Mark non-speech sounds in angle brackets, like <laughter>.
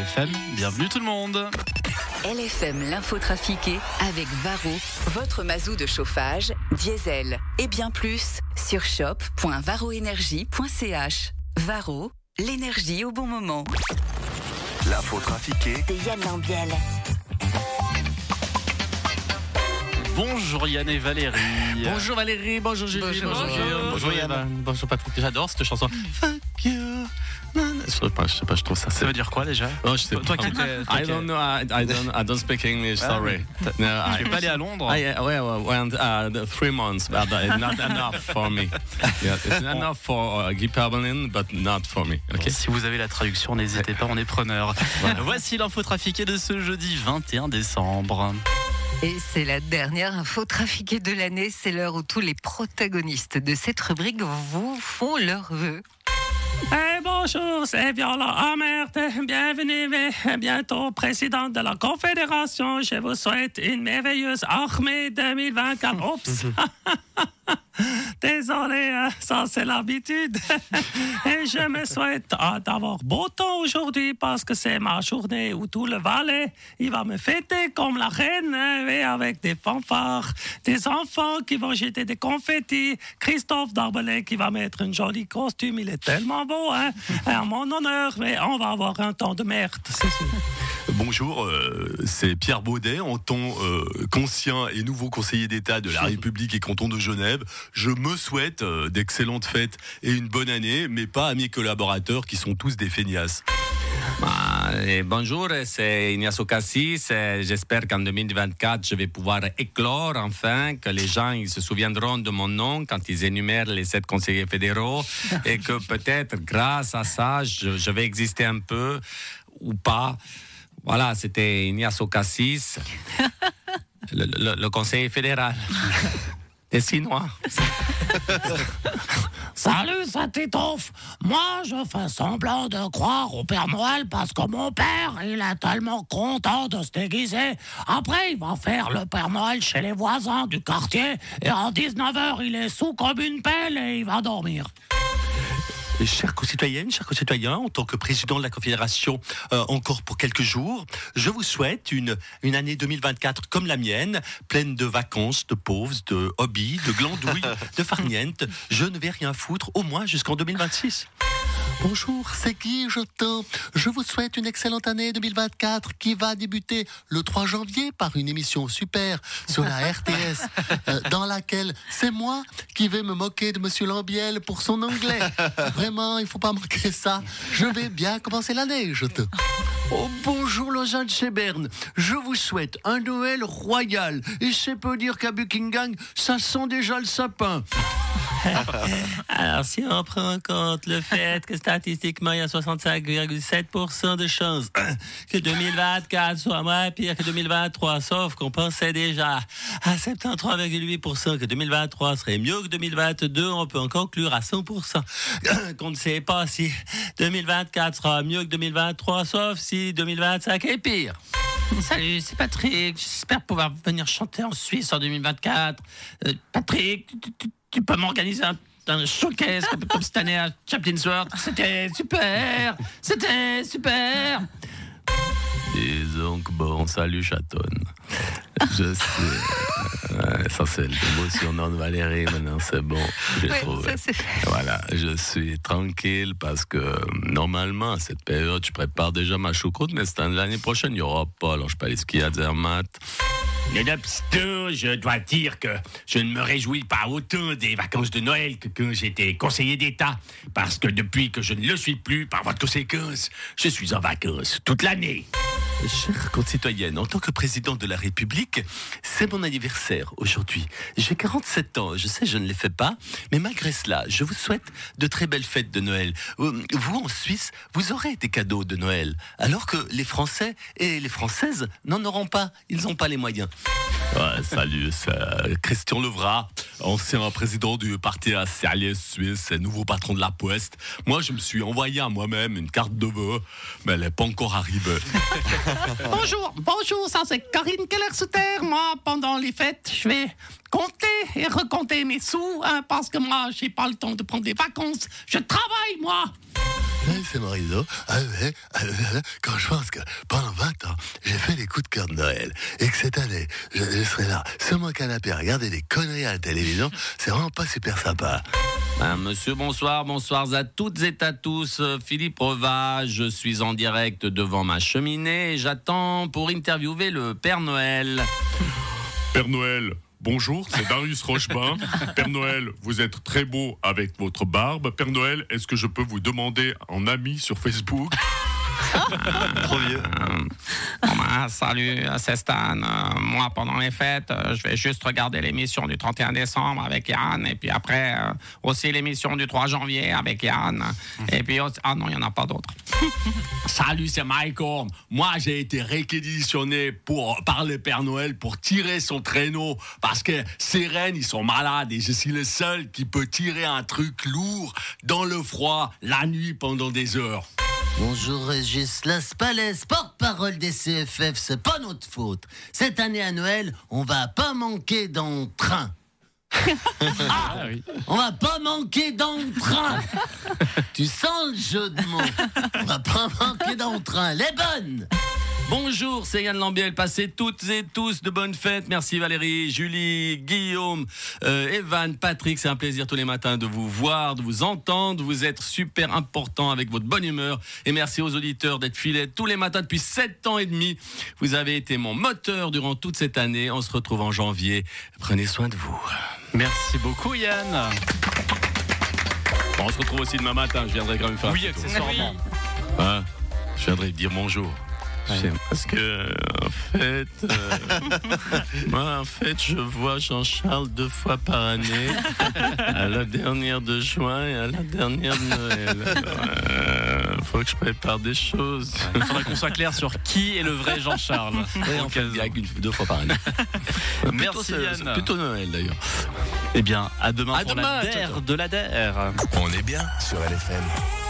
LFM. Bienvenue tout le monde. LFM l'info trafiquée avec Varro, votre mazou de chauffage, diesel et bien plus sur shop.varroénergie.ch. Varro, l'énergie au bon moment. L'info trafiquée de Yann Lambiel. Bonjour Yann et Valérie. Bonjour Valérie, bonjour Julie, Bonjour. bonjour, Bonjour Yann. Bonjour Patrick, j'adore cette chanson. Fuck you. Non, Je sais pas, je sais pas, je trouve ça. Ça veut dire quoi déjà Oh, je sais Toi pas. qui étais- toi I don't know, I, I don't, I don't speak English, Ah, sorry. No, Tu I, pas allé à Londres I, uh, well, well, went, uh, the three months, but uh, not enough for me. Yeah, it's enough for uh, Guy Perbelin, but not for me. Ok. Si vous avez la traduction, n'hésitez pas, on est preneur. Voici l'info trafiquée de ce jeudi 21 décembre. Et c'est la dernière info trafiquée de l'année. C'est l'heure où tous les protagonistes de cette rubrique vous font leurs vœux. Eh, bonjour, c'est Viola Amert. Bienvenue, mais bientôt président de la Confédération. Je vous souhaite une merveilleuse armée 2024. Oups! <laughs> <laughs> Désolé, euh, ça c'est l'habitude. <laughs> Et je me souhaite euh, d'avoir beau temps aujourd'hui parce que c'est ma journée où tout le Valais, il va me fêter comme la reine, hein, et avec des fanfares, des enfants qui vont jeter des confettis, Christophe Darbelay qui va mettre un joli costume, il est tellement beau, hein, à mon honneur, mais on va avoir un temps de merde, c'est sûr. Bonjour, euh, c'est Pierre Baudet, en tant euh, qu'ancien et nouveau conseiller d'État de la <laughs> République et canton de Genève. Je me souhaite euh, d'excellentes fêtes et une bonne année, mais pas à mes collaborateurs qui sont tous des feignasses. Ah, et bonjour, c'est Ignacio Cassis. et J'espère qu'en 2024, je vais pouvoir éclore enfin, que les gens ils se souviendront de mon nom quand ils énumèrent les sept conseillers fédéraux <laughs> et que peut-être grâce à ça, je, je vais exister un peu ou pas. Voilà, c'était Ignacio Cassis, <laughs> le, le- le conseiller fédéral. <laughs> Des Sinois. <laughs> Salut, ça t'étoffe. Moi, je fais semblant de croire au Père Noël parce que mon père, il est tellement content de se déguiser. Après, il va faire le Père Noël chez les voisins du quartier et en 19h, il est sous comme une pelle et il va dormir. Chers concitoyennes, chers concitoyens, en tant que président de la Confédération, euh, encore pour quelques jours, je vous souhaite une, une année 2024 comme la mienne, pleine de vacances, de pauvres, de hobbies, de glandouilles, de farniente. Je ne vais rien foutre, au moins jusqu'en 2026. Bonjour, c'est Guy Jotin. Je vous souhaite une excellente année 2024 qui va débuter le 3 janvier par une émission super sur la RTS euh, dans laquelle c'est moi qui vais me moquer de Monsieur Lambiel pour son anglais. Il faut pas manquer ça. Je vais bien commencer l'année, Jotin. Oh, bonjour Lausanne de Seberne. Je vous souhaite un Noël royal. Et c'est peu dire qu'à Buckingham, ça sent déjà le sapin. <laughs> Alors, si on prend en compte le fait que statistiquement, il y a 65,7% de chances <coughs> que 2024 soit moins pire que 2023, sauf qu'on pensait déjà à 73,8% que 2023 serait mieux que 2022, on peut en conclure à 100% <coughs> qu'on ne sait pas si 2024 sera mieux que 2023, sauf si 2025 est pire. Salut, c'est Patrick. J'espère pouvoir venir chanter en Suisse en 2024. Euh, Patrick, tu, tu- tu peux m'organiser un, un showcase comme cette année à Chaplin's World. C'était super. C'était super. Et donc, bon, salut chatonne. Je sais. Ouais, ça, c'est l'émotionnant de Valérie. Maintenant, c'est bon. J'ai Ouais, trouvé. ça, c'est- Voilà, je suis tranquille parce que normalement, à cette période, je prépare déjà ma choucroute, mais année- l'année prochaine, il n'y aura pas. Alors, je peux aller skier à Zermatt. Nonobstant, je dois dire que je ne me réjouis pas autant des vacances de Noël que quand j'étais conseiller d'État. Parce que depuis que je ne le suis plus, par voie de conséquence, je suis en vacances toute l'année. Chers concitoyennes, en tant que président de la République, c'est mon anniversaire aujourd'hui. J'ai 47 ans, je sais, je ne les fais pas, mais malgré cela, je vous souhaite de très belles fêtes de Noël. Euh, Vous, en Suisse, vous aurez des cadeaux de Noël, alors que les Français et les Françaises n'en auront pas, ils n'ont pas les moyens. Ouais, salut, c'est euh, Christian Levrat, ancien président du parti Alias Suisse et nouveau patron de la Poste. Moi, je me suis envoyé à moi-même une carte de vœux, mais elle n'est pas encore arrivée. <laughs> Bonjour, bonjour, ça c'est Karine Keller-Sutter. Moi, pendant les fêtes, je vais compter et recompter mes sous, hein, parce que moi, j'ai pas le temps de prendre des vacances. Je travaille, moi. Salut, c'est Morisot. Ah ouais, ah ouais, quand je pense que pendant 20 ans, j'ai fait les coups de cœur de Noël et que cette année, je, je serai là sur mon canapé à regarder des conneries à la télévision, c'est vraiment pas super sympa. Ben, monsieur, bonsoir, bonsoir à toutes et à tous. Euh, Philippe Reva, je suis en direct devant ma cheminée et j'attends pour interviewer le Père Noël. Père Noël, bonjour, c'est Darius Rochebain. <laughs> Père Noël, vous êtes très beau avec votre barbe. Père Noël, est-ce que je peux vous demander en ami sur Facebook Trop vieux. salut, c'est Stan. Euh, moi, pendant les fêtes, euh, je vais juste regarder l'émission du 31 décembre avec Yann. Et puis après, euh, aussi l'émission du 3 janvier avec Yann. Et puis, aussi- ah non, il n'y en a pas d'autres. <laughs> Salut, c'est Mike Horn. Moi, j'ai été réquisitionné pour, par le Père Noël pour tirer son traîneau parce que ses rennes, ils sont malades et je suis le seul qui peut tirer un truc lourd dans le froid la nuit pendant des heures. Bonjour Régis Laspalès, porte-parole des CFF, c'est pas notre faute. Cette année à Noël, on va pas manquer d'entrain. <laughs> Ah, on va pas manquer d'entrain. tu sens le jeu de mots. On va pas manquer d'entrain. Les bonnes. Bonjour, c'est Yann Lambiel. Passez toutes et tous de bonnes fêtes. Merci Valérie, Julie, Guillaume, euh, Evan, Patrick. C'est un plaisir tous les matins de vous voir, de vous entendre. Vous êtes super important avec votre bonne humeur. Et merci aux auditeurs d'être filets tous les matins depuis 7 ans et demi. Vous avez été mon moteur durant toute cette année. On se retrouve en janvier. Prenez soin de vous. Merci beaucoup Yann. Bon, on se retrouve aussi demain matin. Je viendrai quand même faire un Oui, accessoirement. Hein? Je viendrai dire bonjour. Parce que, en fait, euh, <laughs> moi, en fait, je vois Jean-Charles deux fois par année, à la dernière de juin et à la dernière de Noël. Il faut que je prépare des choses. Il faudra qu'on soit clair sur qui est le vrai Jean-Charles. Ouais, en fait, deux fois par année. <laughs> Merci Yann. Plutôt Noël d'ailleurs. Eh bien, à demain À pour demain, la ciao, DER de la DER. On est bien sur LFM.